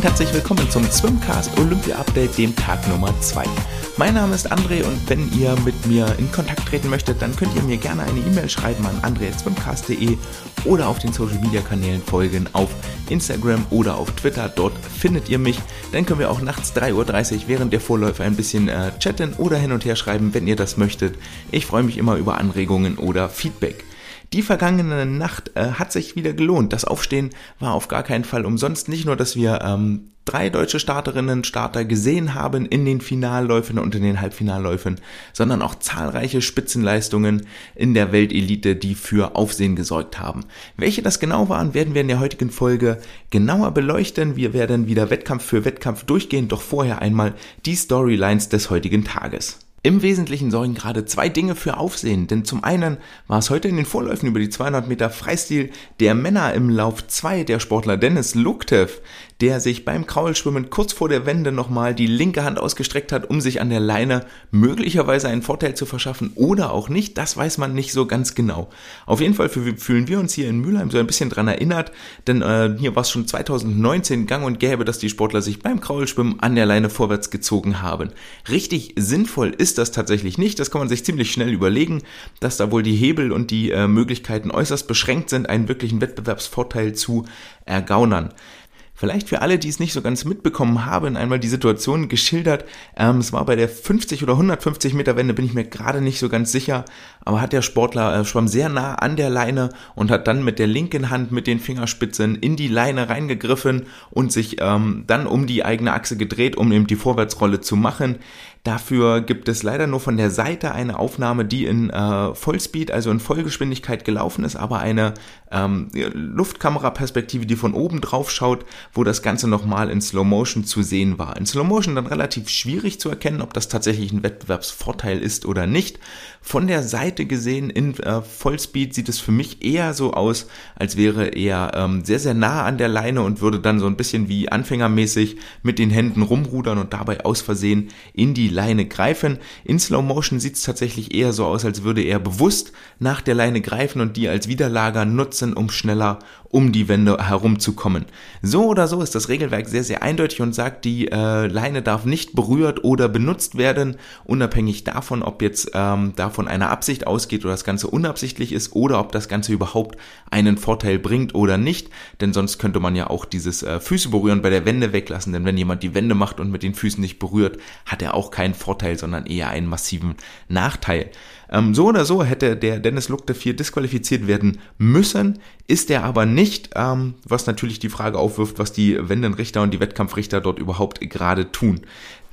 und herzlich willkommen zum Swimcast Olympia Update, dem Tag Nummer 2. Mein Name ist André und wenn ihr mit mir in Kontakt treten möchtet, dann könnt ihr mir gerne eine E-Mail schreiben an andre.swimcast.de oder auf den Social Media Kanälen folgen auf Instagram oder auf Twitter. Dort findet ihr mich. Dann können wir auch nachts 3.30 Uhr während der Vorläufe ein bisschen äh, chatten oder hin und her schreiben, wenn ihr das möchtet. Ich freue mich immer über Anregungen oder Feedback. Die vergangene Nacht äh, hat sich wieder gelohnt. Das Aufstehen war auf gar keinen Fall umsonst. Nicht nur, dass wir ähm, drei deutsche Starterinnen Starter gesehen haben in den Finalläufen und in den Halbfinalläufen, sondern auch zahlreiche Spitzenleistungen in der Weltelite, die für Aufsehen gesorgt haben. Welche das genau waren, werden wir in der heutigen Folge genauer beleuchten. Wir werden wieder Wettkampf für Wettkampf durchgehen, doch vorher einmal die Storylines des heutigen Tages. Im Wesentlichen sorgen gerade zwei Dinge für Aufsehen, denn zum einen war es heute in den Vorläufen über die 200 Meter Freistil der Männer im Lauf 2 der Sportler Dennis Luktev, der sich beim Kraulschwimmen kurz vor der Wende nochmal die linke Hand ausgestreckt hat, um sich an der Leine möglicherweise einen Vorteil zu verschaffen oder auch nicht, das weiß man nicht so ganz genau. Auf jeden Fall fühlen wir uns hier in Mülheim so ein bisschen dran erinnert, denn äh, hier war es schon 2019 gang und gäbe, dass die Sportler sich beim Kraulschwimmen an der Leine vorwärts gezogen haben. Richtig sinnvoll ist das tatsächlich nicht, das kann man sich ziemlich schnell überlegen, dass da wohl die Hebel und die äh, Möglichkeiten äußerst beschränkt sind, einen wirklichen Wettbewerbsvorteil zu ergaunern. Vielleicht für alle, die es nicht so ganz mitbekommen haben, einmal die Situation geschildert. Ähm, es war bei der 50 oder 150 Meter Wende, bin ich mir gerade nicht so ganz sicher, aber hat der Sportler äh, schwamm sehr nah an der Leine und hat dann mit der linken Hand mit den Fingerspitzen in die Leine reingegriffen und sich ähm, dann um die eigene Achse gedreht, um eben die Vorwärtsrolle zu machen. Dafür gibt es leider nur von der Seite eine Aufnahme, die in äh, Vollspeed, also in Vollgeschwindigkeit gelaufen ist, aber eine ähm, Luftkameraperspektive, die von oben drauf schaut, wo das Ganze nochmal in Slow Motion zu sehen war. In Slow Motion dann relativ schwierig zu erkennen, ob das tatsächlich ein Wettbewerbsvorteil ist oder nicht. Von der Seite gesehen in äh, Vollspeed sieht es für mich eher so aus, als wäre er ähm, sehr, sehr nah an der Leine und würde dann so ein bisschen wie anfängermäßig mit den Händen rumrudern und dabei aus Versehen in die Leine greifen. In Slow Motion sieht es tatsächlich eher so aus, als würde er bewusst nach der Leine greifen und die als Widerlager nutzen, um schneller um die Wände herumzukommen. So oder so ist das Regelwerk sehr, sehr eindeutig und sagt, die äh, Leine darf nicht berührt oder benutzt werden, unabhängig davon, ob jetzt ähm, davon eine Absicht ausgeht oder das Ganze unabsichtlich ist oder ob das Ganze überhaupt einen Vorteil bringt oder nicht, denn sonst könnte man ja auch dieses äh, Füße berühren bei der Wende weglassen, denn wenn jemand die Wände macht und mit den Füßen nicht berührt, hat er auch keinen Vorteil, sondern eher einen massiven Nachteil. Ähm, so oder so hätte der Dennis Lukte 4 disqualifiziert werden müssen, ist er aber nicht, ähm, was natürlich die Frage aufwirft, was die Wendenrichter und die Wettkampfrichter dort überhaupt gerade tun.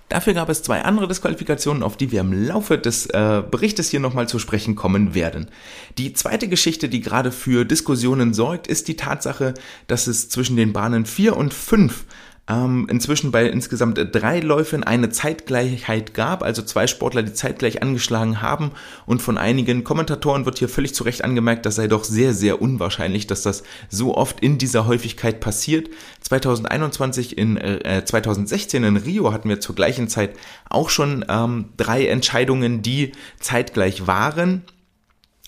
Dafür gab es zwei andere Disqualifikationen, auf die wir im Laufe des äh, Berichtes hier nochmal zu sprechen kommen werden. Die zweite Geschichte, die gerade für Diskussionen sorgt, ist die Tatsache, dass es zwischen den Bahnen 4 und 5 ähm, inzwischen bei insgesamt drei Läufen eine Zeitgleichheit gab, also zwei Sportler, die zeitgleich angeschlagen haben. Und von einigen Kommentatoren wird hier völlig zu Recht angemerkt, das sei doch sehr, sehr unwahrscheinlich, dass das so oft in dieser Häufigkeit passiert. 2021 in äh, 2016 in Rio hatten wir zur gleichen Zeit auch schon ähm, drei Entscheidungen, die zeitgleich waren.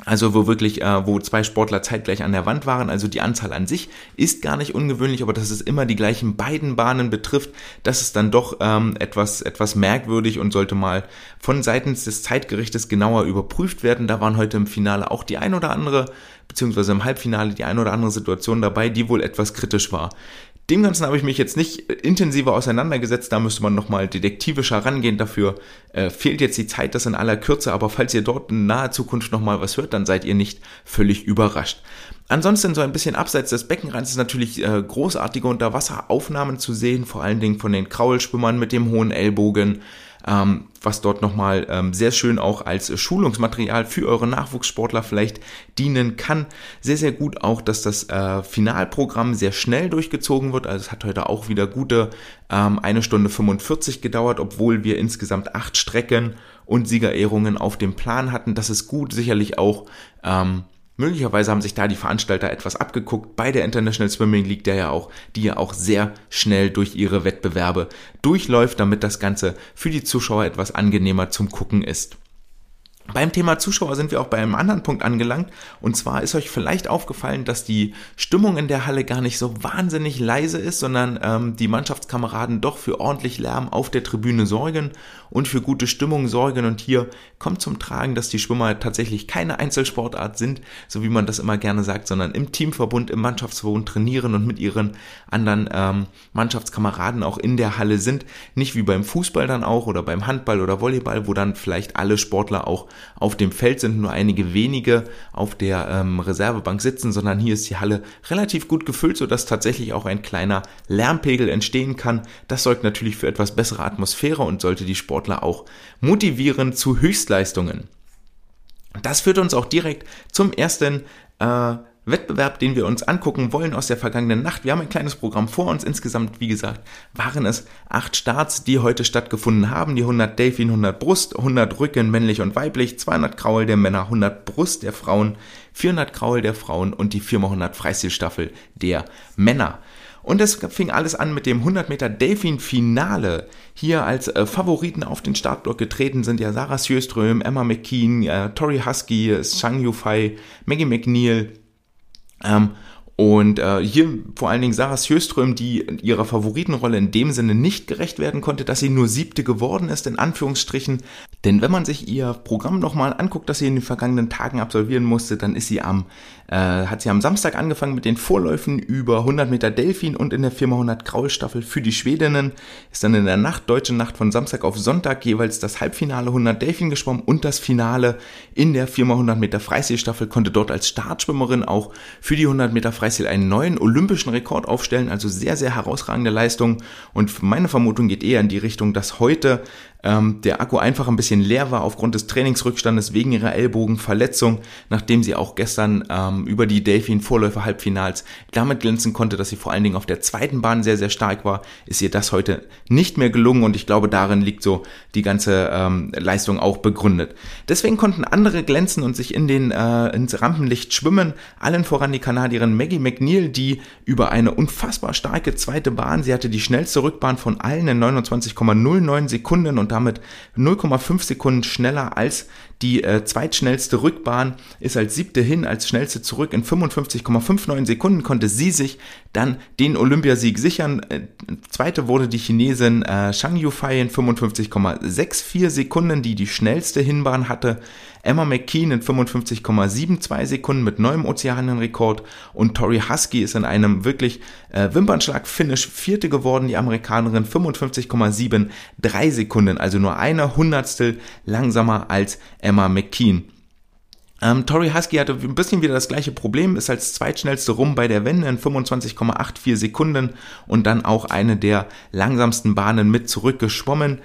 Also wo wirklich, äh, wo zwei Sportler zeitgleich an der Wand waren. Also die Anzahl an sich ist gar nicht ungewöhnlich, aber dass es immer die gleichen beiden Bahnen betrifft, das ist dann doch ähm, etwas, etwas merkwürdig und sollte mal von seitens des Zeitgerichtes genauer überprüft werden. Da waren heute im Finale auch die ein oder andere, beziehungsweise im Halbfinale die ein oder andere Situation dabei, die wohl etwas kritisch war. Dem Ganzen habe ich mich jetzt nicht intensiver auseinandergesetzt, da müsste man nochmal detektivischer rangehen. Dafür äh, fehlt jetzt die Zeit, das in aller Kürze, aber falls ihr dort in naher Zukunft nochmal was hört, dann seid ihr nicht völlig überrascht. Ansonsten so ein bisschen abseits des Beckenrands ist natürlich äh, großartige Unterwasseraufnahmen zu sehen, vor allen Dingen von den Kraulschwimmern mit dem hohen Ellbogen ähm, was dort nochmal ähm, sehr schön auch als Schulungsmaterial für eure Nachwuchssportler vielleicht dienen kann. Sehr, sehr gut auch, dass das äh, Finalprogramm sehr schnell durchgezogen wird. Also es hat heute auch wieder gute ähm, eine Stunde 45 gedauert, obwohl wir insgesamt acht Strecken und Siegerehrungen auf dem Plan hatten. Das ist gut, sicherlich auch ähm, Möglicherweise haben sich da die Veranstalter etwas abgeguckt bei der International Swimming League, der ja auch, die ja auch sehr schnell durch ihre Wettbewerbe durchläuft, damit das Ganze für die Zuschauer etwas angenehmer zum Gucken ist. Beim Thema Zuschauer sind wir auch bei einem anderen Punkt angelangt. Und zwar ist euch vielleicht aufgefallen, dass die Stimmung in der Halle gar nicht so wahnsinnig leise ist, sondern ähm, die Mannschaftskameraden doch für ordentlich Lärm auf der Tribüne sorgen und für gute Stimmung sorgen. Und hier kommt zum Tragen, dass die Schwimmer tatsächlich keine Einzelsportart sind, so wie man das immer gerne sagt, sondern im Teamverbund, im Mannschaftsverbund trainieren und mit ihren anderen ähm, Mannschaftskameraden auch in der Halle sind. Nicht wie beim Fußball dann auch oder beim Handball oder Volleyball, wo dann vielleicht alle Sportler auch auf dem Feld sind, nur einige wenige auf der ähm, Reservebank sitzen, sondern hier ist die Halle relativ gut gefüllt, sodass tatsächlich auch ein kleiner Lärmpegel entstehen kann. Das sorgt natürlich für etwas bessere Atmosphäre und sollte die Sportler auch motivieren zu Höchstleistungen. Das führt uns auch direkt zum ersten äh, Wettbewerb, den wir uns angucken wollen aus der vergangenen Nacht. Wir haben ein kleines Programm vor uns. Insgesamt, wie gesagt, waren es acht Starts, die heute stattgefunden haben. Die 100 Delfin, 100 Brust, 100 Rücken, männlich und weiblich, 200 Kraul der Männer, 100 Brust der Frauen, 400 Kraul der Frauen und die 4x100 Freistilstaffel der Männer. Und es fing alles an mit dem 100 Meter Delfin-Finale. Hier als äh, Favoriten auf den Startblock getreten sind ja Sarah Sjöström, Emma McKean, äh, Tori Husky, Shang Yufei, Maggie McNeil, ähm, und äh, hier vor allen Dingen Sarah Sjöström, die ihrer Favoritenrolle in dem Sinne nicht gerecht werden konnte, dass sie nur siebte geworden ist, in Anführungsstrichen. Denn wenn man sich ihr Programm nochmal anguckt, das sie in den vergangenen Tagen absolvieren musste, dann ist sie am, äh, hat sie am Samstag angefangen mit den Vorläufen über 100 Meter Delfin und in der 4x100 Graulstaffel für die Schwedinnen, ist dann in der Nacht, deutsche Nacht von Samstag auf Sonntag jeweils das Halbfinale 100 Delfin geschwommen und das Finale in der 4x100 Meter Freistilstaffel, konnte dort als Startschwimmerin auch für die 100 Meter Freistil einen neuen olympischen Rekord aufstellen, also sehr, sehr herausragende Leistung. Und meine Vermutung geht eher in die Richtung, dass heute ähm, der Akku einfach ein bisschen leer war aufgrund des Trainingsrückstandes wegen ihrer Ellbogenverletzung, nachdem sie auch gestern ähm, über die Delfin-Vorläufer-Halbfinals damit glänzen konnte, dass sie vor allen Dingen auf der zweiten Bahn sehr, sehr stark war, ist ihr das heute nicht mehr gelungen und ich glaube, darin liegt so die ganze ähm, Leistung auch begründet. Deswegen konnten andere glänzen und sich in den äh, ins Rampenlicht schwimmen, allen voran die Kanadierin Maggie McNeil, die über eine unfassbar starke zweite Bahn, sie hatte die schnellste Rückbahn von allen in 29,09 Sekunden und damit 0,5 Sekunden schneller als die äh, zweitschnellste Rückbahn, ist als siebte hin, als schnellste zurück in 55,59 Sekunden, konnte sie sich dann den Olympiasieg sichern. Äh, zweite wurde die Chinesin äh, Shang Yufei in 55,64 Sekunden, die die schnellste Hinbahn hatte. Emma McKean in 55,72 Sekunden mit neuem Ozeanienrekord und Tori Husky ist in einem wirklich äh, Wimpernschlag-Finish vierte geworden, die Amerikanerin 55,73 Sekunden, also nur eine Hundertstel langsamer als Emma McKean. Ähm, Tori Husky hatte ein bisschen wieder das gleiche Problem, ist als zweitschnellste rum bei der Wende in 25,84 Sekunden und dann auch eine der langsamsten Bahnen mit zurückgeschwommen.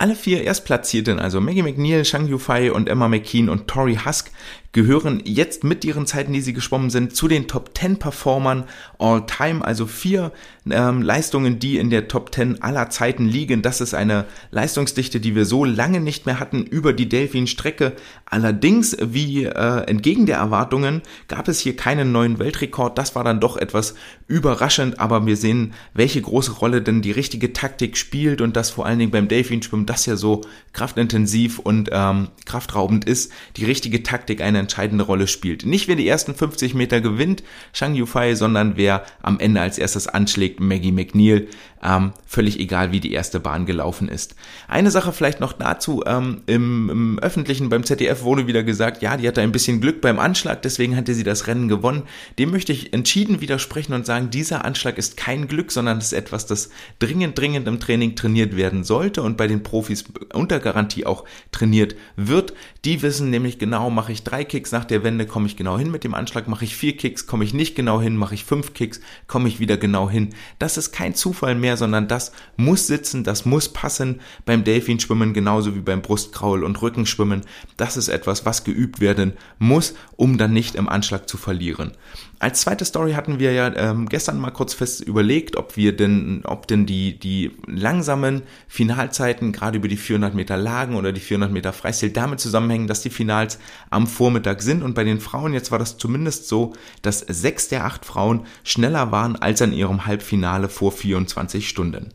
Alle vier Erstplatzierten, also Maggie McNeil, Shang Yufei und Emma McKean und Tori Husk, gehören jetzt mit ihren Zeiten, die sie geschwommen sind, zu den Top 10 Performern all time, also vier ähm, Leistungen, die in der Top 10 aller Zeiten liegen. Das ist eine Leistungsdichte, die wir so lange nicht mehr hatten über die Delfin-Strecke. Allerdings, wie äh, entgegen der Erwartungen, gab es hier keinen neuen Weltrekord. Das war dann doch etwas überraschend, aber wir sehen, welche große Rolle denn die richtige Taktik spielt und das vor allen Dingen beim Delfinschwimmen, das ja so kraftintensiv und ähm, kraftraubend ist, die richtige Taktik eine entscheidende Rolle spielt. Nicht wer die ersten 50 Meter gewinnt, Shang Yufei, sondern wer am Ende als erstes anschlägt, Maggie McNeil. Ähm, völlig egal, wie die erste Bahn gelaufen ist. Eine Sache vielleicht noch dazu, ähm, im, im Öffentlichen beim ZDF wurde wieder gesagt, ja, die hatte ein bisschen Glück beim Anschlag, deswegen hatte sie das Rennen gewonnen. Dem möchte ich entschieden widersprechen und sagen, dieser Anschlag ist kein Glück, sondern es ist etwas, das dringend, dringend im Training trainiert werden sollte und bei den Profis unter Garantie auch trainiert wird. Die wissen nämlich genau, mache ich drei Kicks nach der Wende, komme ich genau hin mit dem Anschlag, mache ich vier Kicks, komme ich nicht genau hin, mache ich fünf Kicks, komme ich wieder genau hin. Das ist kein Zufall mehr, sondern das muss sitzen, das muss passen beim Delfinschwimmen genauso wie beim Brustkraul und Rückenschwimmen. Das ist etwas, was geübt werden muss, um dann nicht im Anschlag zu verlieren. Als zweite Story hatten wir ja ähm, gestern mal kurz fest überlegt, ob wir denn, ob denn die, die langsamen Finalzeiten gerade über die 400 Meter Lagen oder die 400 Meter Freistil damit zusammenhängen, dass die Finals am Vormittag sind und bei den Frauen jetzt war das zumindest so, dass sechs der acht Frauen schneller waren als an ihrem Halbfinale vor 24 Stunden.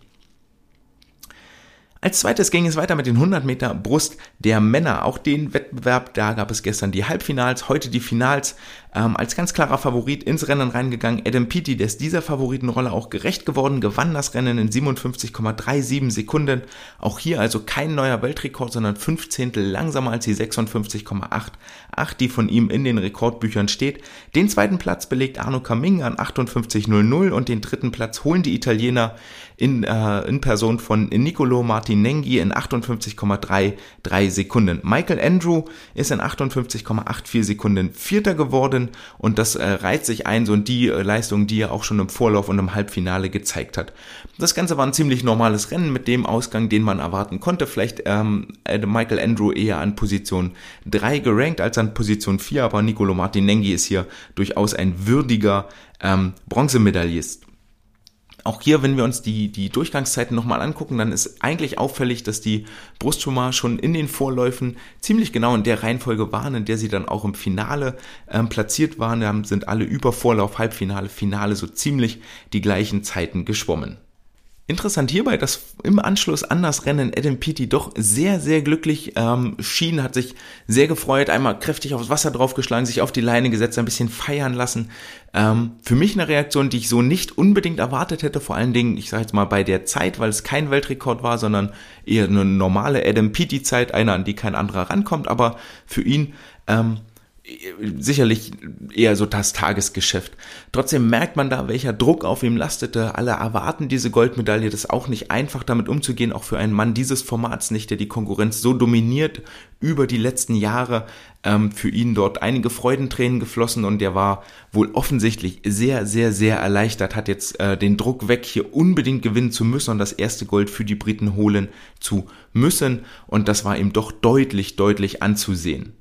Als zweites ging es weiter mit den 100 Meter Brust der Männer. Auch den Wettbewerb, da gab es gestern die Halbfinals, heute die Finals. Ähm, als ganz klarer Favorit ins Rennen reingegangen. Adam Peaty, der ist dieser Favoritenrolle auch gerecht geworden, gewann das Rennen in 57,37 Sekunden. Auch hier also kein neuer Weltrekord, sondern 15 langsamer als die 56,88, die von ihm in den Rekordbüchern steht. Den zweiten Platz belegt Arno Caming an 58,00 und den dritten Platz holen die Italiener in, äh, in Person von Nicolo Martinenghi in 58,33 Sekunden. Michael Andrew ist in 58,84 Sekunden Vierter geworden und das äh, reiht sich ein, so in die äh, Leistung, die er auch schon im Vorlauf und im Halbfinale gezeigt hat. Das Ganze war ein ziemlich normales Rennen mit dem Ausgang, den man erwarten konnte. Vielleicht ähm, Michael Andrew eher an Position 3 gerankt als an Position 4, aber Nicolo Martinenghi ist hier durchaus ein würdiger ähm, Bronzemedaillist. Auch hier, wenn wir uns die, die Durchgangszeiten nochmal angucken, dann ist eigentlich auffällig, dass die Brustschwimmer schon in den Vorläufen ziemlich genau in der Reihenfolge waren, in der sie dann auch im Finale ähm, platziert waren. Da sind alle über Vorlauf, Halbfinale, Finale so ziemlich die gleichen Zeiten geschwommen. Interessant hierbei, dass im Anschluss an das Rennen Adam Peaty doch sehr, sehr glücklich ähm, schien, hat sich sehr gefreut, einmal kräftig aufs Wasser draufgeschlagen, sich auf die Leine gesetzt, ein bisschen feiern lassen. Ähm, für mich eine Reaktion, die ich so nicht unbedingt erwartet hätte, vor allen Dingen, ich sage jetzt mal bei der Zeit, weil es kein Weltrekord war, sondern eher eine normale Adam Peaty Zeit, eine, an die kein anderer rankommt, aber für ihn ähm, sicherlich eher so das Tagesgeschäft. Trotzdem merkt man da, welcher Druck auf ihm lastete. Alle erwarten diese Goldmedaille. Das ist auch nicht einfach, damit umzugehen, auch für einen Mann dieses Formats nicht, der die Konkurrenz so dominiert über die letzten Jahre. Ähm, für ihn dort einige Freudentränen geflossen und der war wohl offensichtlich sehr, sehr, sehr erleichtert, hat jetzt äh, den Druck weg, hier unbedingt gewinnen zu müssen und das erste Gold für die Briten holen zu müssen. Und das war ihm doch deutlich, deutlich anzusehen.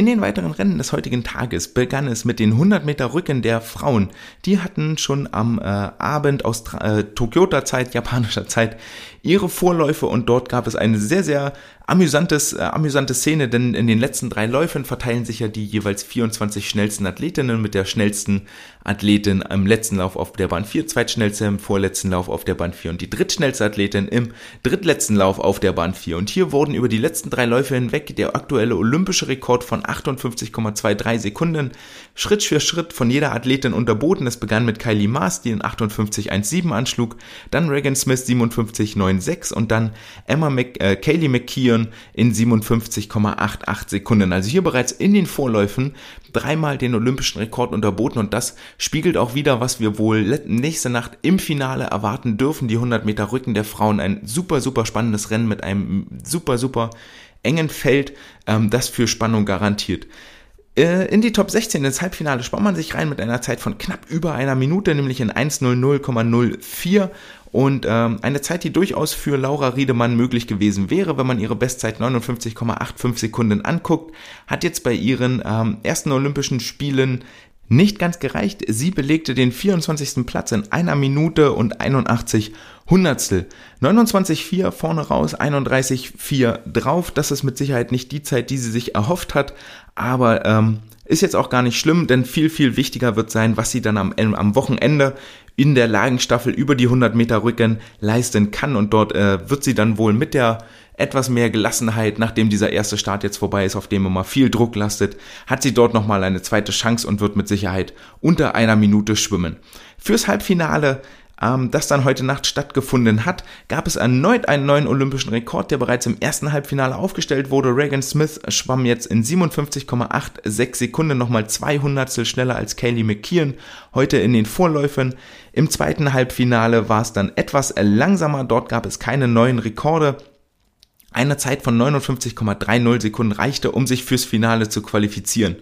In den weiteren Rennen des heutigen Tages begann es mit den 100 Meter Rücken der Frauen. Die hatten schon am äh, Abend aus äh, Tokioter Zeit, japanischer Zeit, ihre Vorläufe und dort gab es eine sehr, sehr amüsantes, äh, amüsante Szene, denn in den letzten drei Läufen verteilen sich ja die jeweils 24 schnellsten Athletinnen mit der schnellsten Athletin im letzten Lauf auf der Bahn 4, zweitschnellste im vorletzten Lauf auf der Bahn 4 und die drittschnellste Athletin im drittletzten Lauf auf der Bahn 4. Und hier wurden über die letzten drei Läufe hinweg der aktuelle olympische Rekord von 58,23 Sekunden Schritt für Schritt von jeder Athletin unterboten. Es begann mit Kylie Maas, die in 58,17 anschlug, dann Regan Smith 57,96 und dann Emma Mc, äh, Kaylee McKeon in 57,88 Sekunden. Also hier bereits in den Vorläufen dreimal den olympischen Rekord unterboten und das spiegelt auch wieder, was wir wohl nächste Nacht im Finale erwarten dürfen. Die 100 Meter Rücken der Frauen. Ein super, super spannendes Rennen mit einem super, super engen Feld, ähm, das für Spannung garantiert. Äh, in die Top 16 ins Halbfinale spannt man sich rein mit einer Zeit von knapp über einer Minute, nämlich in 1.00,04 und ähm, eine Zeit, die durchaus für Laura Riedemann möglich gewesen wäre, wenn man ihre Bestzeit 59,85 Sekunden anguckt, hat jetzt bei ihren ähm, ersten Olympischen Spielen nicht ganz gereicht. Sie belegte den 24. Platz in einer Minute und 81 Hundertstel. 29,4 vorne raus, 31,4 drauf. Das ist mit Sicherheit nicht die Zeit, die sie sich erhofft hat, aber ähm, ist jetzt auch gar nicht schlimm, denn viel, viel wichtiger wird sein, was sie dann am, am Wochenende in der Lagenstaffel über die 100 Meter Rücken leisten kann und dort äh, wird sie dann wohl mit der etwas mehr Gelassenheit, nachdem dieser erste Start jetzt vorbei ist, auf dem immer viel Druck lastet, hat sie dort nochmal eine zweite Chance und wird mit Sicherheit unter einer Minute schwimmen. Fürs Halbfinale ähm, das dann heute Nacht stattgefunden hat, gab es erneut einen neuen olympischen Rekord, der bereits im ersten Halbfinale aufgestellt wurde. Reagan Smith schwamm jetzt in 57,86 Sekunden nochmal 200 schneller als Kaylee McKeon heute in den Vorläufen. Im zweiten Halbfinale war es dann etwas langsamer, dort gab es keine neuen Rekorde. Eine Zeit von 59,30 Sekunden reichte, um sich fürs Finale zu qualifizieren.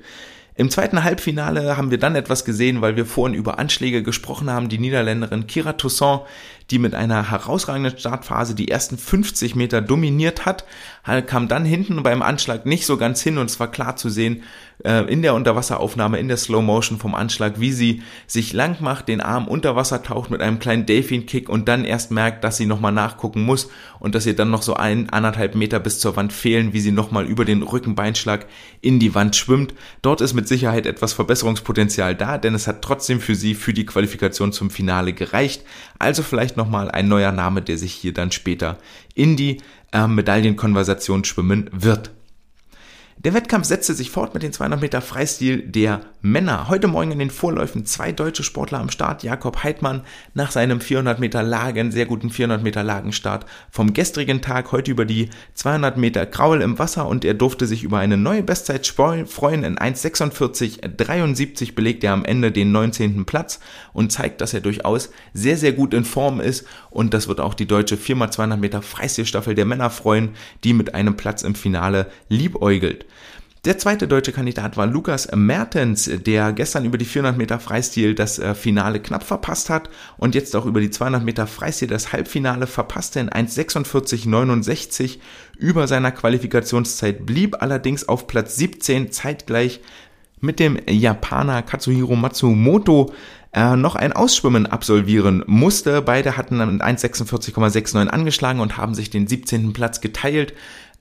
Im zweiten Halbfinale haben wir dann etwas gesehen, weil wir vorhin über Anschläge gesprochen haben. Die Niederländerin Kira Toussaint, die mit einer herausragenden Startphase die ersten 50 Meter dominiert hat, kam dann hinten beim Anschlag nicht so ganz hin und es war klar zu sehen, äh, in der Unterwasseraufnahme, in der Slow Motion vom Anschlag, wie sie sich lang macht, den Arm unter Wasser taucht mit einem kleinen Delfin-Kick und dann erst merkt, dass sie nochmal nachgucken muss und dass ihr dann noch so ein, anderthalb Meter bis zur Wand fehlen, wie sie nochmal über den Rückenbeinschlag in die Wand schwimmt. Dort ist mit Sicherheit etwas Verbesserungspotenzial da, denn es hat trotzdem für sie für die Qualifikation zum Finale gereicht. Also vielleicht nochmal ein neuer Name, der sich hier dann später in die äh, Medaillenkonversation schwimmen wird. Der Wettkampf setzte sich fort mit den 200 Meter Freistil der Männer. Heute Morgen in den Vorläufen zwei deutsche Sportler am Start. Jakob Heidmann nach seinem 400 Meter Lagen, sehr guten 400 Meter Lagenstart vom gestrigen Tag, heute über die 200 Meter Kraul im Wasser und er durfte sich über eine neue Bestzeit freuen. In 1,46,73 belegt er am Ende den 19. Platz und zeigt, dass er durchaus sehr, sehr gut in Form ist und das wird auch die deutsche 4x200 Meter Freistilstaffel der Männer freuen, die mit einem Platz im Finale liebäugelt. Der zweite deutsche Kandidat war Lukas Mertens, der gestern über die 400 Meter Freistil das äh, Finale knapp verpasst hat und jetzt auch über die 200 Meter Freistil das Halbfinale verpasste in 1,46,69 über seiner Qualifikationszeit blieb, allerdings auf Platz 17 zeitgleich mit dem Japaner Katsuhiro Matsumoto äh, noch ein Ausschwimmen absolvieren musste. Beide hatten dann 1,46,69 angeschlagen und haben sich den 17. Platz geteilt.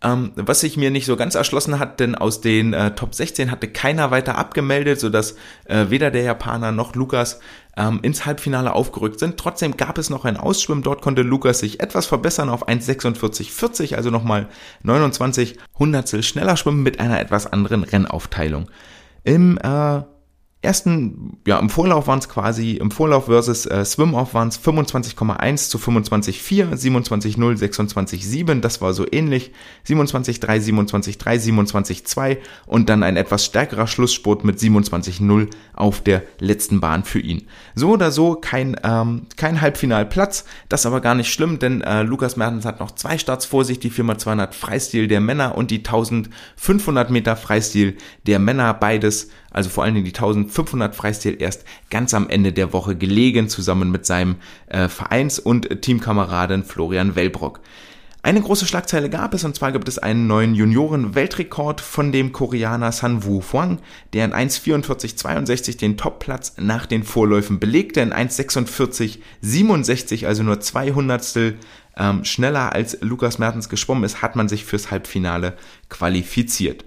Ähm, was sich mir nicht so ganz erschlossen hat, denn aus den äh, Top 16 hatte keiner weiter abgemeldet, sodass äh, weder der Japaner noch Lukas ähm, ins Halbfinale aufgerückt sind. Trotzdem gab es noch ein Ausschwimmen. Dort konnte Lukas sich etwas verbessern auf 1,46,40, also nochmal 29 Hundertstel schneller schwimmen mit einer etwas anderen Rennaufteilung. Im äh, ersten, ja, im Vorlauf waren es quasi, im Vorlauf versus äh, Swim-Off waren es 25,1 zu 25,4, 27,0, 26,7, das war so ähnlich, 27,3, 27,3, 27,2 und dann ein etwas stärkerer Schlusssport mit 27,0 auf der letzten Bahn für ihn. So oder so kein, ähm, kein Halbfinalplatz, das aber gar nicht schlimm, denn äh, Lukas Mertens hat noch zwei Starts vor sich, die 4x200 Freistil der Männer und die 1500 Meter Freistil der Männer, beides also vor allen Dingen die 1500 Freistil erst ganz am Ende der Woche gelegen, zusammen mit seinem äh, Vereins- und Teamkameraden Florian Wellbrock. Eine große Schlagzeile gab es, und zwar gibt es einen neuen Junioren-Weltrekord von dem Koreaner San Wu Huang, der in 1,44,62 den Topplatz nach den Vorläufen belegte, in 1,46,67, also nur 200 ähm, schneller als Lukas Mertens geschwommen ist, hat man sich fürs Halbfinale qualifiziert.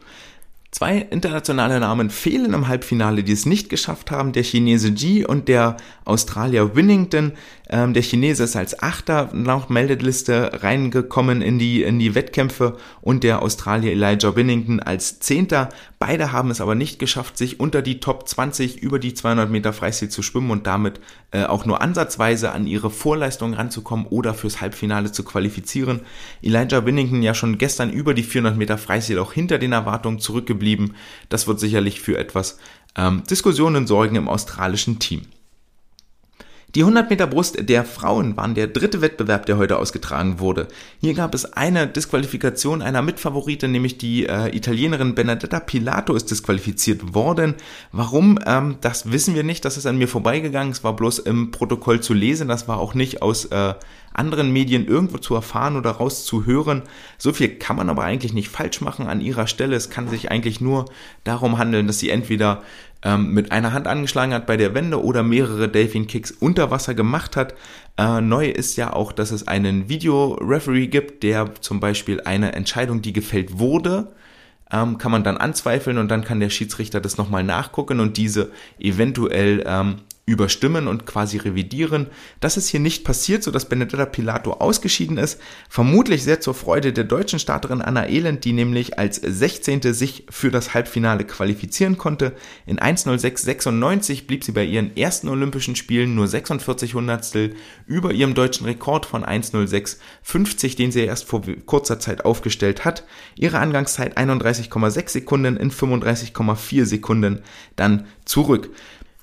Zwei internationale Namen fehlen im Halbfinale, die es nicht geschafft haben. Der Chinese Ji und der Australier Winnington. Ähm, der Chinese ist als Achter nach Meldeliste reingekommen in die, in die Wettkämpfe und der Australier Elijah Winnington als Zehnter. Beide haben es aber nicht geschafft, sich unter die Top 20 über die 200 Meter Freistil zu schwimmen und damit äh, auch nur ansatzweise an ihre Vorleistungen ranzukommen oder fürs Halbfinale zu qualifizieren. Elijah Winnington ja schon gestern über die 400 Meter Freistil auch hinter den Erwartungen zurückgeblieben geblieben. Das wird sicherlich für etwas ähm, Diskussionen sorgen im australischen Team. Die 100 Meter Brust der Frauen waren der dritte Wettbewerb, der heute ausgetragen wurde. Hier gab es eine Disqualifikation einer Mitfavoritin, nämlich die äh, Italienerin Benedetta Pilato ist disqualifiziert worden. Warum? Ähm, das wissen wir nicht. Das ist an mir vorbeigegangen. Es war bloß im Protokoll zu lesen. Das war auch nicht aus äh, anderen Medien irgendwo zu erfahren oder rauszuhören. So viel kann man aber eigentlich nicht falsch machen an ihrer Stelle. Es kann sich eigentlich nur darum handeln, dass sie entweder ähm, mit einer Hand angeschlagen hat bei der Wende oder mehrere Delfin Kicks unter Wasser gemacht hat. Äh, neu ist ja auch, dass es einen Videoreferee gibt, der zum Beispiel eine Entscheidung, die gefällt wurde, ähm, kann man dann anzweifeln und dann kann der Schiedsrichter das nochmal nachgucken und diese eventuell ähm, überstimmen und quasi revidieren. Das ist hier nicht passiert, sodass Benedetta Pilato ausgeschieden ist. Vermutlich sehr zur Freude der deutschen Starterin Anna Elend, die nämlich als 16. sich für das Halbfinale qualifizieren konnte. In 1.06.96 blieb sie bei ihren ersten Olympischen Spielen nur 46 Hundertstel über ihrem deutschen Rekord von 1.06.50, den sie erst vor kurzer Zeit aufgestellt hat. Ihre Angangszeit 31,6 Sekunden in 35,4 Sekunden dann zurück.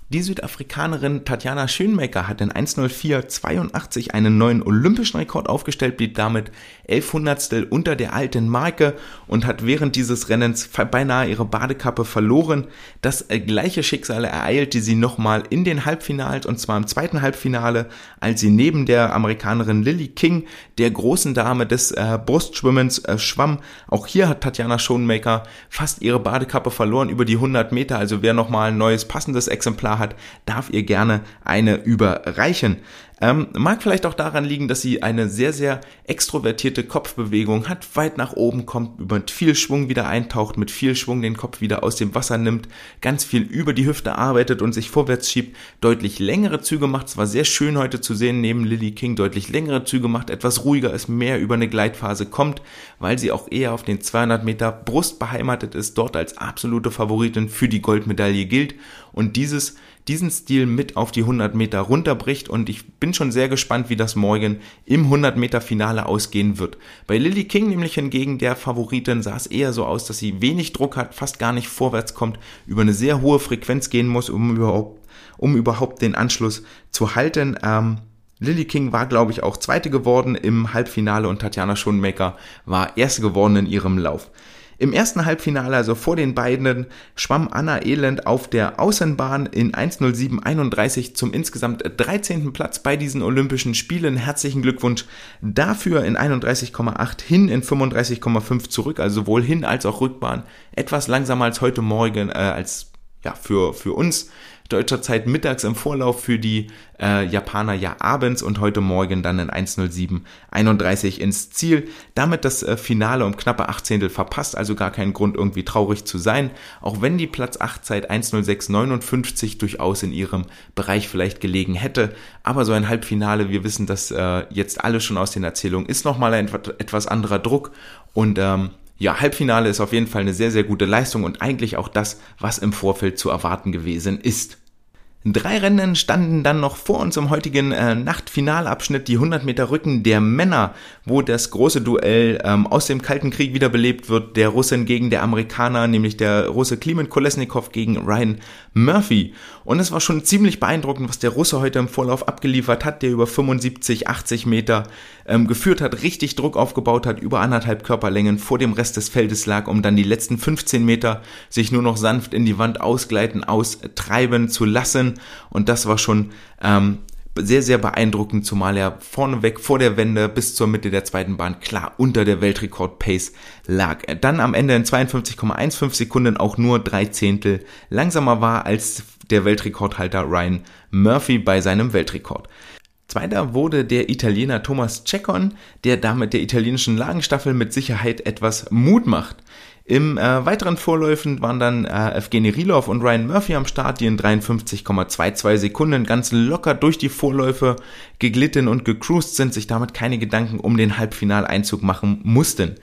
Die Südafrikanerin Tatjana Schönmecker hat in 1.04.82 einen neuen olympischen Rekord aufgestellt, blieb damit 11 Hundertstel unter der alten Marke und hat während dieses Rennens beinahe ihre Badekappe verloren. Das äh, gleiche Schicksal ereilte sie nochmal in den Halbfinals und zwar im zweiten Halbfinale, als sie neben der Amerikanerin Lily King, der großen Dame des äh, Brustschwimmens, äh, schwamm. Auch hier hat Tatjana Schönmecker fast ihre Badekappe verloren über die 100 Meter, also wer nochmal ein neues passendes Exemplar hat, darf ihr gerne eine überreichen. Ähm, mag vielleicht auch daran liegen, dass sie eine sehr, sehr extrovertierte Kopfbewegung hat, weit nach oben kommt, über viel Schwung wieder eintaucht, mit viel Schwung den Kopf wieder aus dem Wasser nimmt, ganz viel über die Hüfte arbeitet und sich vorwärts schiebt, deutlich längere Züge macht. Es war sehr schön heute zu sehen, neben Lily King deutlich längere Züge macht, etwas ruhiger ist, mehr über eine Gleitphase kommt, weil sie auch eher auf den 200 Meter Brust beheimatet ist, dort als absolute Favoritin für die Goldmedaille gilt und dieses diesen Stil mit auf die 100 Meter runterbricht und ich bin schon sehr gespannt, wie das morgen im 100 Meter Finale ausgehen wird. Bei Lily King nämlich hingegen der Favoritin sah es eher so aus, dass sie wenig Druck hat, fast gar nicht vorwärts kommt, über eine sehr hohe Frequenz gehen muss, um überhaupt, um überhaupt den Anschluss zu halten. Ähm, Lily King war, glaube ich, auch Zweite geworden im Halbfinale und Tatjana Schoenmaker war Erste geworden in ihrem Lauf. Im ersten Halbfinale, also vor den beiden, schwamm Anna Elend auf der Außenbahn in 1.07.31 zum insgesamt 13. Platz bei diesen Olympischen Spielen. Herzlichen Glückwunsch dafür in 31,8 hin in 35,5 zurück, also sowohl hin als auch Rückbahn. Etwas langsamer als heute Morgen, äh, als ja, für, für uns deutscher Zeit mittags im Vorlauf für die äh, Japaner ja abends und heute Morgen dann in 1.07.31 ins Ziel. Damit das äh, Finale um knappe 18 verpasst, also gar keinen Grund irgendwie traurig zu sein, auch wenn die Platz 8 Zeit 1.06.59 durchaus in ihrem Bereich vielleicht gelegen hätte. Aber so ein Halbfinale, wir wissen das äh, jetzt alle schon aus den Erzählungen, ist nochmal ein etwas anderer Druck und ähm, ja, Halbfinale ist auf jeden Fall eine sehr, sehr gute Leistung und eigentlich auch das, was im Vorfeld zu erwarten gewesen ist. Drei Rennen standen dann noch vor uns im heutigen äh, Nachtfinalabschnitt, die 100 Meter Rücken der Männer, wo das große Duell ähm, aus dem Kalten Krieg wiederbelebt wird, der Russin gegen der Amerikaner, nämlich der Russe Klimen Kolesnikov gegen Ryan Murphy. Und es war schon ziemlich beeindruckend, was der Russe heute im Vorlauf abgeliefert hat, der über 75, 80 Meter ähm, geführt hat, richtig Druck aufgebaut hat, über anderthalb Körperlängen vor dem Rest des Feldes lag, um dann die letzten 15 Meter sich nur noch sanft in die Wand ausgleiten, austreiben zu lassen. Und das war schon ähm, sehr, sehr beeindruckend, zumal er vorneweg vor der Wende bis zur Mitte der zweiten Bahn klar unter der Weltrekord-Pace lag. Dann am Ende in 52,15 Sekunden auch nur drei Zehntel langsamer war als der Weltrekordhalter Ryan Murphy bei seinem Weltrekord. Zweiter wurde der Italiener Thomas Cecon, der damit der italienischen Lagenstaffel mit Sicherheit etwas Mut macht. Im äh, weiteren Vorläufen waren dann äh, Evgeny Rilov und Ryan Murphy am Start, die in 53,22 Sekunden ganz locker durch die Vorläufe geglitten und gecruised sind, sich damit keine Gedanken um den Halbfinaleinzug machen mussten.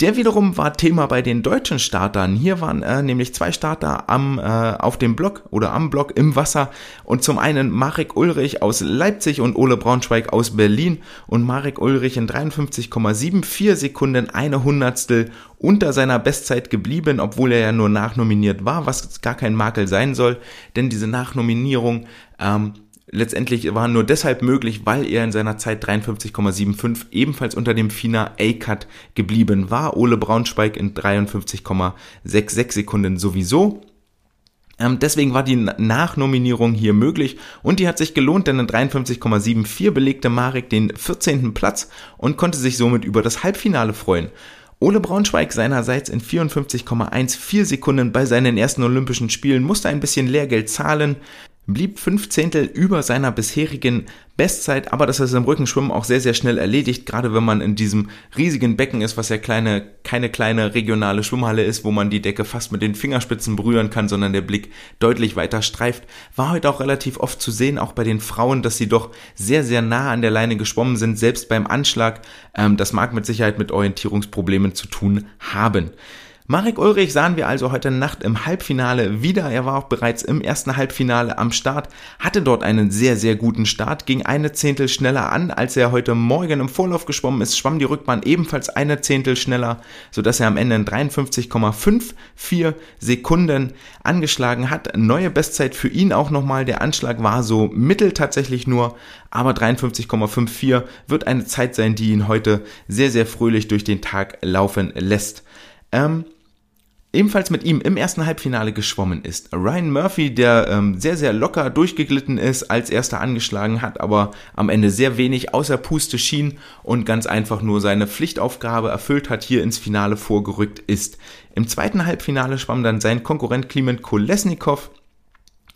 Der wiederum war Thema bei den deutschen Startern. Hier waren äh, nämlich zwei Starter am, äh, auf dem Block oder am Block im Wasser. Und zum einen Marek Ulrich aus Leipzig und Ole Braunschweig aus Berlin. Und Marek Ulrich in 53,74 Sekunden eine Hundertstel unter seiner Bestzeit geblieben, obwohl er ja nur nachnominiert war, was gar kein Makel sein soll. Denn diese Nachnominierung ähm, letztendlich war nur deshalb möglich, weil er in seiner Zeit 53,75 ebenfalls unter dem FINA A-Cut geblieben war. Ole Braunschweig in 53,66 Sekunden sowieso. Ähm, deswegen war die Nachnominierung hier möglich und die hat sich gelohnt, denn in 53,74 belegte Marek den 14. Platz und konnte sich somit über das Halbfinale freuen. Ole Braunschweig seinerseits in 54,14 Sekunden bei seinen ersten Olympischen Spielen musste ein bisschen Lehrgeld zahlen blieb fünf Zehntel über seiner bisherigen Bestzeit, aber das ist im Rückenschwimmen auch sehr, sehr schnell erledigt, gerade wenn man in diesem riesigen Becken ist, was ja kleine, keine kleine regionale Schwimmhalle ist, wo man die Decke fast mit den Fingerspitzen berühren kann, sondern der Blick deutlich weiter streift. War heute auch relativ oft zu sehen, auch bei den Frauen, dass sie doch sehr, sehr nah an der Leine geschwommen sind, selbst beim Anschlag. Ähm, das mag mit Sicherheit mit Orientierungsproblemen zu tun haben. Marek Ulrich sahen wir also heute Nacht im Halbfinale wieder. Er war auch bereits im ersten Halbfinale am Start, hatte dort einen sehr, sehr guten Start, ging eine Zehntel schneller an, als er heute Morgen im Vorlauf geschwommen ist, schwamm die Rückbahn ebenfalls eine Zehntel schneller, sodass er am Ende in 53,54 Sekunden angeschlagen hat. Neue Bestzeit für ihn auch nochmal. Der Anschlag war so mittel tatsächlich nur, aber 53,54 wird eine Zeit sein, die ihn heute sehr, sehr fröhlich durch den Tag laufen lässt. Ähm, ebenfalls mit ihm im ersten Halbfinale geschwommen ist. Ryan Murphy, der ähm, sehr, sehr locker durchgeglitten ist, als erster angeschlagen hat, aber am Ende sehr wenig außer Puste schien und ganz einfach nur seine Pflichtaufgabe erfüllt hat, hier ins Finale vorgerückt ist. Im zweiten Halbfinale schwamm dann sein Konkurrent Kliment Kolesnikov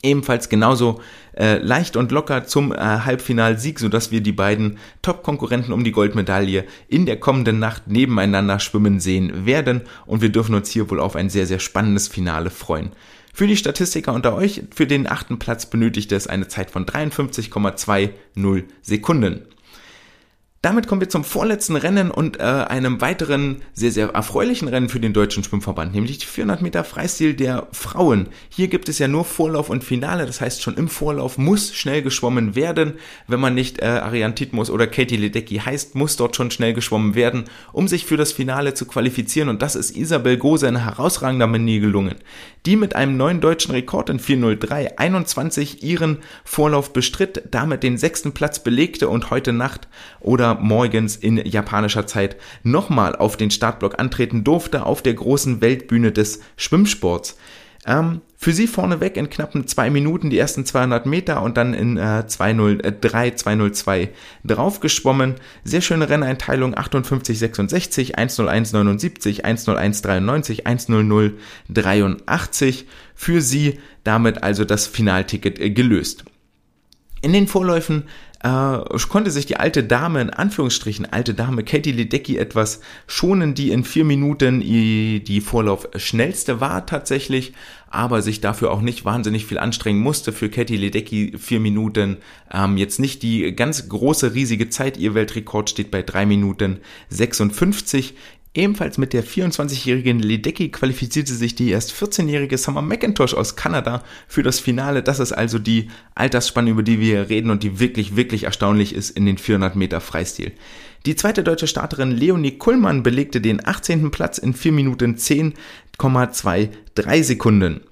ebenfalls genauso äh, leicht und locker zum äh, Halbfinalsieg, sodass wir die beiden Top-Konkurrenten um die Goldmedaille in der kommenden Nacht nebeneinander schwimmen sehen werden und wir dürfen uns hier wohl auf ein sehr, sehr spannendes Finale freuen. Für die Statistiker unter euch, für den achten Platz benötigte es eine Zeit von 53,20 Sekunden. Damit kommen wir zum vorletzten Rennen und äh, einem weiteren sehr, sehr erfreulichen Rennen für den Deutschen Schwimmverband, nämlich die 400 Meter Freistil der Frauen. Hier gibt es ja nur Vorlauf und Finale, das heißt schon im Vorlauf muss schnell geschwommen werden. Wenn man nicht äh, Ariane Titmus oder Katie Ledecky heißt, muss dort schon schnell geschwommen werden, um sich für das Finale zu qualifizieren und das ist Isabel Gose in herausragender Manier gelungen, die mit einem neuen deutschen Rekord in 4.03.21 ihren Vorlauf bestritt, damit den sechsten Platz belegte und heute Nacht oder morgens in japanischer Zeit nochmal auf den Startblock antreten durfte auf der großen Weltbühne des Schwimmsports. Ähm, für sie vorneweg in knappen zwei Minuten die ersten 200 Meter und dann in äh, 203, 202 draufgeschwommen. Sehr schöne Renneinteilung 58, 66, 101, 79, 101, 93, 100, 83. Für sie damit also das Finalticket äh, gelöst. In den Vorläufen äh, konnte sich die alte Dame, in Anführungsstrichen alte Dame, Katie Ledecky etwas schonen, die in vier Minuten die Vorlauf schnellste war tatsächlich, aber sich dafür auch nicht wahnsinnig viel anstrengen musste. Für Katie Ledecky vier Minuten ähm, jetzt nicht die ganz große, riesige Zeit. Ihr Weltrekord steht bei drei Minuten 56. Ebenfalls mit der 24-jährigen Ledecky qualifizierte sich die erst 14-jährige Summer McIntosh aus Kanada für das Finale. Das ist also die Altersspanne, über die wir reden und die wirklich, wirklich erstaunlich ist in den 400 Meter Freistil. Die zweite deutsche Starterin Leonie Kullmann belegte den 18. Platz in 4 Minuten 10,23 Sekunden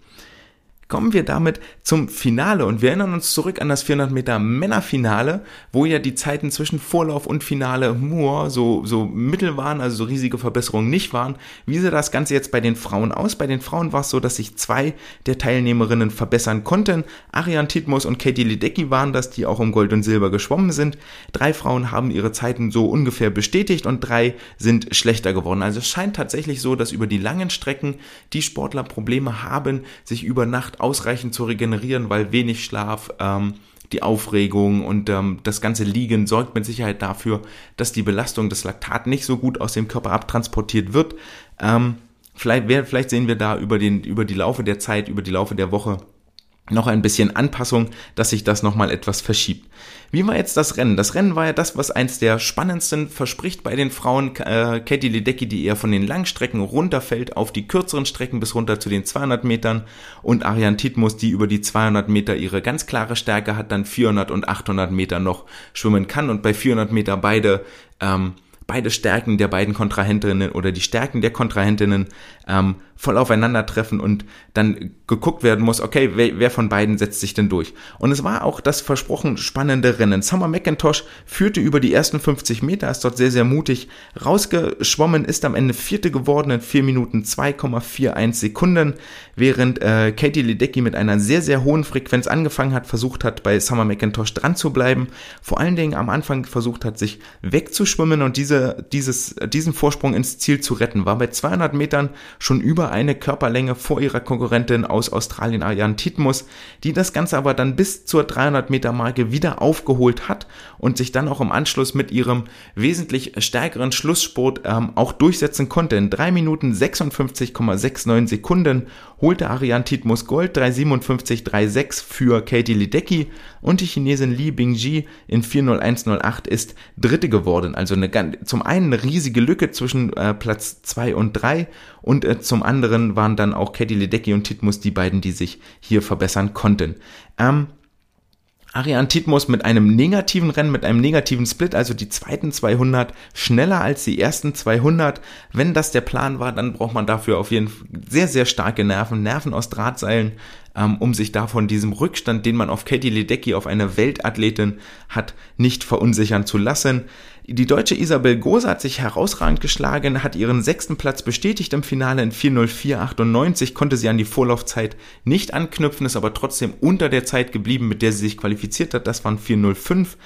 kommen wir damit zum Finale und wir erinnern uns zurück an das 400 Meter Männerfinale, wo ja die Zeiten zwischen Vorlauf und Finale nur so, so mittel waren, also so riesige Verbesserungen nicht waren. Wie sah das Ganze jetzt bei den Frauen aus? Bei den Frauen war es so, dass sich zwei der Teilnehmerinnen verbessern konnten. Ariane Titmus und Katie Ledecky waren das, die auch um Gold und Silber geschwommen sind. Drei Frauen haben ihre Zeiten so ungefähr bestätigt und drei sind schlechter geworden. Also es scheint tatsächlich so, dass über die langen Strecken die Sportler Probleme haben, sich über Nacht ausreichend zu regenerieren, weil wenig Schlaf, ähm, die Aufregung und ähm, das ganze Liegen sorgt mit Sicherheit dafür, dass die Belastung des Laktat nicht so gut aus dem Körper abtransportiert wird. Ähm, vielleicht, vielleicht sehen wir da über, den, über die Laufe der Zeit, über die Laufe der Woche noch ein bisschen Anpassung, dass sich das nochmal etwas verschiebt. Wie war jetzt das Rennen? Das Rennen war ja das, was eins der spannendsten verspricht bei den Frauen. Äh, Katie Ledecky, die eher von den Langstrecken runterfällt auf die kürzeren Strecken bis runter zu den 200 Metern und Ariane Titmus, die über die 200 Meter ihre ganz klare Stärke hat, dann 400 und 800 Meter noch schwimmen kann und bei 400 Meter beide ähm, beide Stärken der beiden Kontrahentinnen oder die Stärken der Kontrahentinnen ähm, voll aufeinandertreffen und dann geguckt werden muss, okay, wer, wer, von beiden setzt sich denn durch? Und es war auch das versprochen spannende Rennen. Summer McIntosh führte über die ersten 50 Meter, ist dort sehr, sehr mutig rausgeschwommen, ist am Ende vierte geworden in 4 Minuten 2,41 Sekunden, während äh, Katie Ledecky mit einer sehr, sehr hohen Frequenz angefangen hat, versucht hat, bei Summer McIntosh dran zu bleiben, vor allen Dingen am Anfang versucht hat, sich wegzuschwimmen und diese, dieses, diesen Vorsprung ins Ziel zu retten, war bei 200 Metern schon über eine Körperlänge vor ihrer Konkurrentin aus Australien, Ariane Titmus, die das Ganze aber dann bis zur 300 Meter Marke wieder aufgeholt hat und sich dann auch im Anschluss mit ihrem wesentlich stärkeren Schlusssport ähm, auch durchsetzen konnte. In 3 Minuten 56,69 Sekunden holte Ariane Titmus Gold, 357,36 für Katie Ledecky und die Chinesin Li Bingji in 40108 ist Dritte geworden. Also eine, zum einen eine riesige Lücke zwischen äh, Platz 2 und 3 und äh, zum anderen waren dann auch Katie Ledecky und Titmus die beiden, die sich hier verbessern konnten. Ähm, Ariane Titmus mit einem negativen Rennen, mit einem negativen Split, also die zweiten 200 schneller als die ersten 200. Wenn das der Plan war, dann braucht man dafür auf jeden Fall sehr, sehr starke Nerven, Nerven aus Drahtseilen, ähm, um sich davon diesem Rückstand, den man auf Katie Ledecky, auf eine Weltathletin hat, nicht verunsichern zu lassen. Die deutsche Isabel Gose hat sich herausragend geschlagen, hat ihren sechsten Platz bestätigt im Finale in 4.04.98, konnte sie an die Vorlaufzeit nicht anknüpfen, ist aber trotzdem unter der Zeit geblieben, mit der sie sich qualifiziert hat. Das waren 4.05.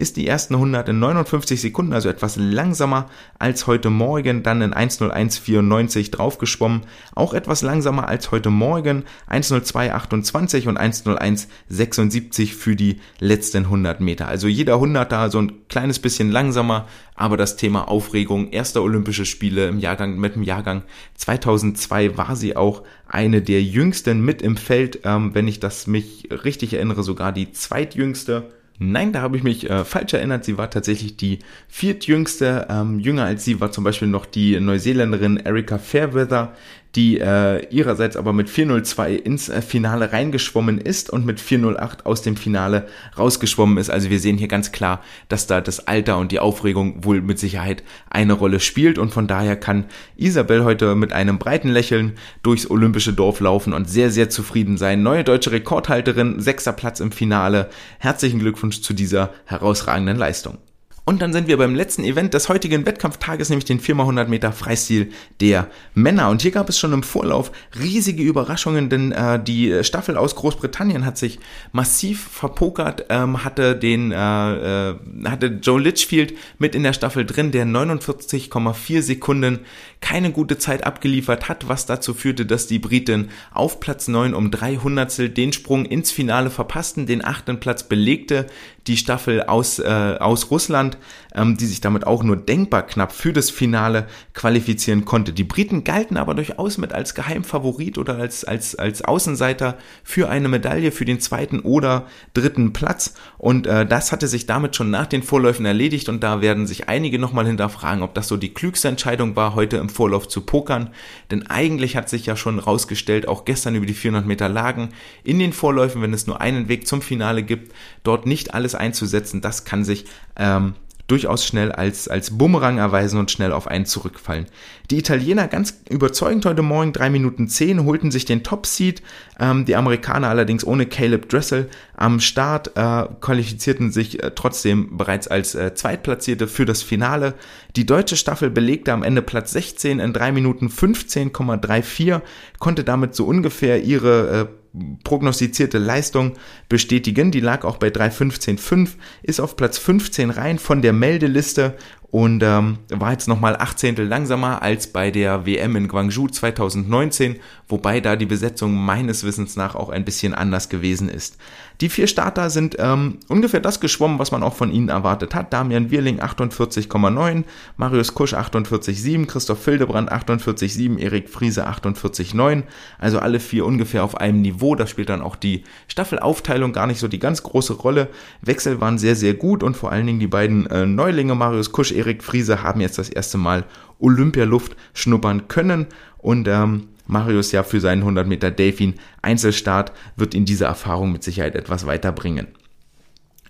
ist die ersten 100 in 59 Sekunden, also etwas langsamer als heute Morgen, dann in 1.01.94 draufgeschwommen, auch etwas langsamer als heute Morgen, 1.02.28 und 1.01.76 für die letzten 100 Meter. Also jeder 100 da so ein kleines bisschen langsamer, aber das Thema Aufregung, erster Olympische Spiele im Jahrgang, mit dem Jahrgang 2002 war sie auch eine der jüngsten mit im Feld, ähm, wenn ich das mich richtig erinnere, sogar die zweitjüngste. Nein, da habe ich mich äh, falsch erinnert. Sie war tatsächlich die viertjüngste. Ähm, jünger als sie war zum Beispiel noch die Neuseeländerin Erika Fairweather, die äh, ihrerseits aber mit 402 ins äh, Finale reingeschwommen ist und mit 408 aus dem Finale rausgeschwommen ist. Also wir sehen hier ganz klar, dass da das Alter und die Aufregung wohl mit Sicherheit eine Rolle spielt und von daher kann Isabel heute mit einem breiten Lächeln durchs olympische Dorf laufen und sehr, sehr zufrieden sein. Neue deutsche Rekordhalterin, sechster Platz im Finale. Herzlichen Glückwunsch zu dieser herausragenden Leistung. Und dann sind wir beim letzten Event des heutigen Wettkampftages, nämlich den 4x100 Meter Freistil der Männer. Und hier gab es schon im Vorlauf riesige Überraschungen, denn äh, die Staffel aus Großbritannien hat sich massiv verpokert, ähm, hatte den, äh, äh, hatte Joe Litchfield mit in der Staffel drin, der 49,4 Sekunden keine gute Zeit abgeliefert hat, was dazu führte, dass die Briten auf Platz 9 um 300 den Sprung ins Finale verpassten, den achten Platz belegte die Staffel aus, äh, aus Russland, ähm, die sich damit auch nur denkbar knapp für das Finale qualifizieren konnte. Die Briten galten aber durchaus mit als Geheimfavorit oder als, als, als Außenseiter für eine Medaille für den zweiten oder dritten Platz. Und äh, das hatte sich damit schon nach den Vorläufen erledigt und da werden sich einige nochmal hinterfragen, ob das so die klügste Entscheidung war, heute im Vorlauf zu pokern. Denn eigentlich hat sich ja schon rausgestellt, auch gestern über die 400 Meter Lagen, in den Vorläufen, wenn es nur einen Weg zum Finale gibt, dort nicht alles einzusetzen, das kann sich ähm, durchaus schnell als, als Bumerang erweisen und schnell auf einen zurückfallen. Die Italiener ganz überzeugend heute Morgen, 3 Minuten 10, holten sich den Top-Seed. Ähm, die Amerikaner allerdings ohne Caleb Dressel am Start äh, qualifizierten sich äh, trotzdem bereits als äh, Zweitplatzierte für das Finale. Die deutsche Staffel belegte am Ende Platz 16 in 3 Minuten 15,34, konnte damit so ungefähr ihre äh, prognostizierte Leistung bestätigen. Die lag auch bei 3.15.5, ist auf Platz 15 rein von der Meldeliste und ähm, war jetzt nochmal 18 langsamer als bei der WM in Guangzhou 2019, wobei da die Besetzung meines Wissens nach auch ein bisschen anders gewesen ist. Die vier Starter sind ähm, ungefähr das geschwommen, was man auch von ihnen erwartet hat. Damian Wirling 48,9, Marius Kusch 48,7, Christoph Fildebrand 48,7, Erik Friese 48,9. Also alle vier ungefähr auf einem Niveau. Da spielt dann auch die Staffelaufteilung gar nicht so die ganz große Rolle. Wechsel waren sehr, sehr gut und vor allen Dingen die beiden äh, Neulinge, Marius Kusch, Erik Friese, haben jetzt das erste Mal Olympialuft schnuppern können und ähm, Marius ja für seinen 100 Meter Delfin Einzelstart wird ihn diese Erfahrung mit Sicherheit etwas weiterbringen.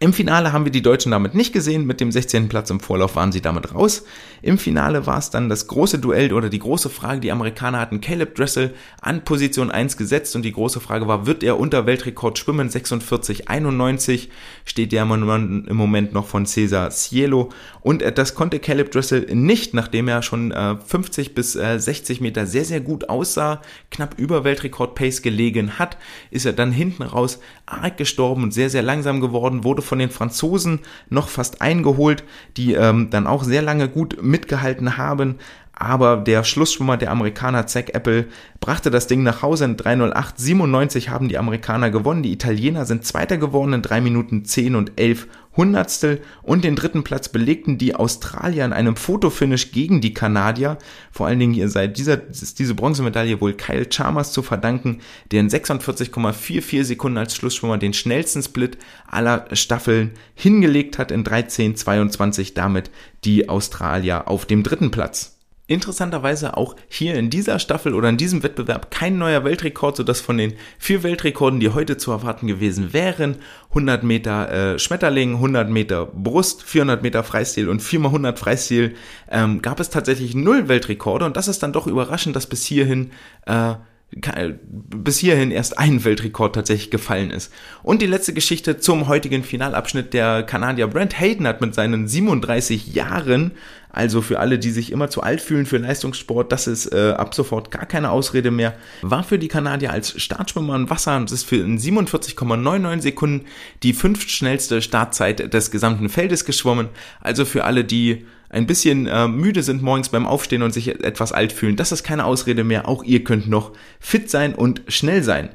Im Finale haben wir die Deutschen damit nicht gesehen. Mit dem 16. Platz im Vorlauf waren sie damit raus. Im Finale war es dann das große Duell oder die große Frage. Die Amerikaner hatten Caleb Dressel an Position 1 gesetzt und die große Frage war, wird er unter Weltrekord schwimmen? 46,91 steht der im Moment noch von Cesar Cielo. Und äh, das konnte Caleb Dressel nicht, nachdem er schon 50 äh, bis 60 äh, Meter sehr, sehr gut aussah, knapp über Weltrekord Pace gelegen hat, ist er dann hinten raus arg gestorben und sehr, sehr langsam geworden, wurde von den Franzosen noch fast eingeholt, die ähm, dann auch sehr lange gut mitgehalten haben. Aber der Schlussschwimmer, der Amerikaner Zack Apple, brachte das Ding nach Hause in 3.08.97 haben die Amerikaner gewonnen. Die Italiener sind Zweiter geworden in 3 Minuten 10 und 11 Hundertstel und den dritten Platz belegten die Australier in einem Fotofinish gegen die Kanadier. Vor allen Dingen seit dieser, ist diese Bronzemedaille wohl Kyle Chalmers zu verdanken, der in 46,44 Sekunden als Schlussschwimmer den schnellsten Split aller Staffeln hingelegt hat in 13,22 damit die Australier auf dem dritten Platz. Interessanterweise auch hier in dieser Staffel oder in diesem Wettbewerb kein neuer Weltrekord, sodass von den vier Weltrekorden, die heute zu erwarten gewesen wären, 100 Meter äh, Schmetterling, 100 Meter Brust, 400 Meter Freistil und 4x100 Freistil, ähm, gab es tatsächlich null Weltrekorde. Und das ist dann doch überraschend, dass bis hierhin äh, bis hierhin erst ein Weltrekord tatsächlich gefallen ist. Und die letzte Geschichte zum heutigen Finalabschnitt. Der Kanadier Brent Hayden hat mit seinen 37 Jahren, also für alle, die sich immer zu alt fühlen für Leistungssport, das ist äh, ab sofort gar keine Ausrede mehr, war für die Kanadier als Startschwimmer im Wasser und ist für in 47,99 Sekunden die fünftschnellste Startzeit des gesamten Feldes geschwommen. Also für alle, die ein bisschen äh, müde sind morgens beim Aufstehen und sich etwas alt fühlen, das ist keine Ausrede mehr. Auch ihr könnt noch fit sein und schnell sein.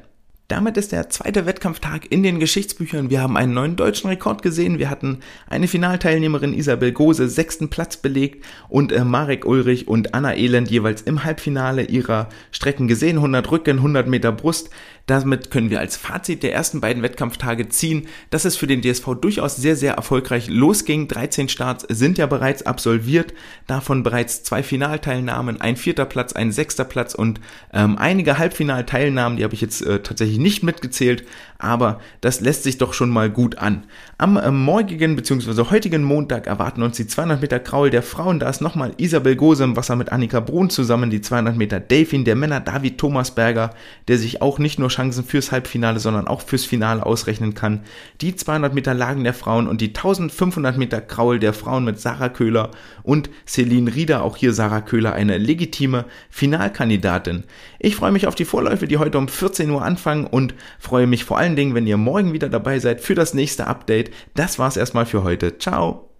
Damit ist der zweite Wettkampftag in den Geschichtsbüchern. Wir haben einen neuen deutschen Rekord gesehen. Wir hatten eine Finalteilnehmerin Isabel Gose sechsten Platz belegt und äh, Marek Ulrich und Anna Elend jeweils im Halbfinale ihrer Strecken gesehen. 100 Rücken, 100 Meter Brust. Damit können wir als Fazit der ersten beiden Wettkampftage ziehen, dass es für den DSV durchaus sehr, sehr erfolgreich losging. 13 Starts sind ja bereits absolviert, davon bereits zwei Finalteilnahmen, ein vierter Platz, ein sechster Platz und ähm, einige Halbfinalteilnahmen, die habe ich jetzt äh, tatsächlich nicht mitgezählt, aber das lässt sich doch schon mal gut an. Am äh, morgigen bzw. heutigen Montag erwarten uns die 200 Meter Kraul der Frauen, da ist nochmal Isabel Gose im Wasser mit Annika Brun zusammen, die 200 Meter Delfin der Männer David Thomasberger, der sich auch nicht nur Chancen fürs Halbfinale, sondern auch fürs Finale ausrechnen kann. Die 200 Meter Lagen der Frauen und die 1500 Meter Kraul der Frauen mit Sarah Köhler und Celine Rieder, auch hier Sarah Köhler, eine legitime Finalkandidatin. Ich freue mich auf die Vorläufe, die heute um 14 Uhr anfangen und freue mich vor allen Dingen, wenn ihr morgen wieder dabei seid für das nächste Update. Das war's erstmal für heute. Ciao!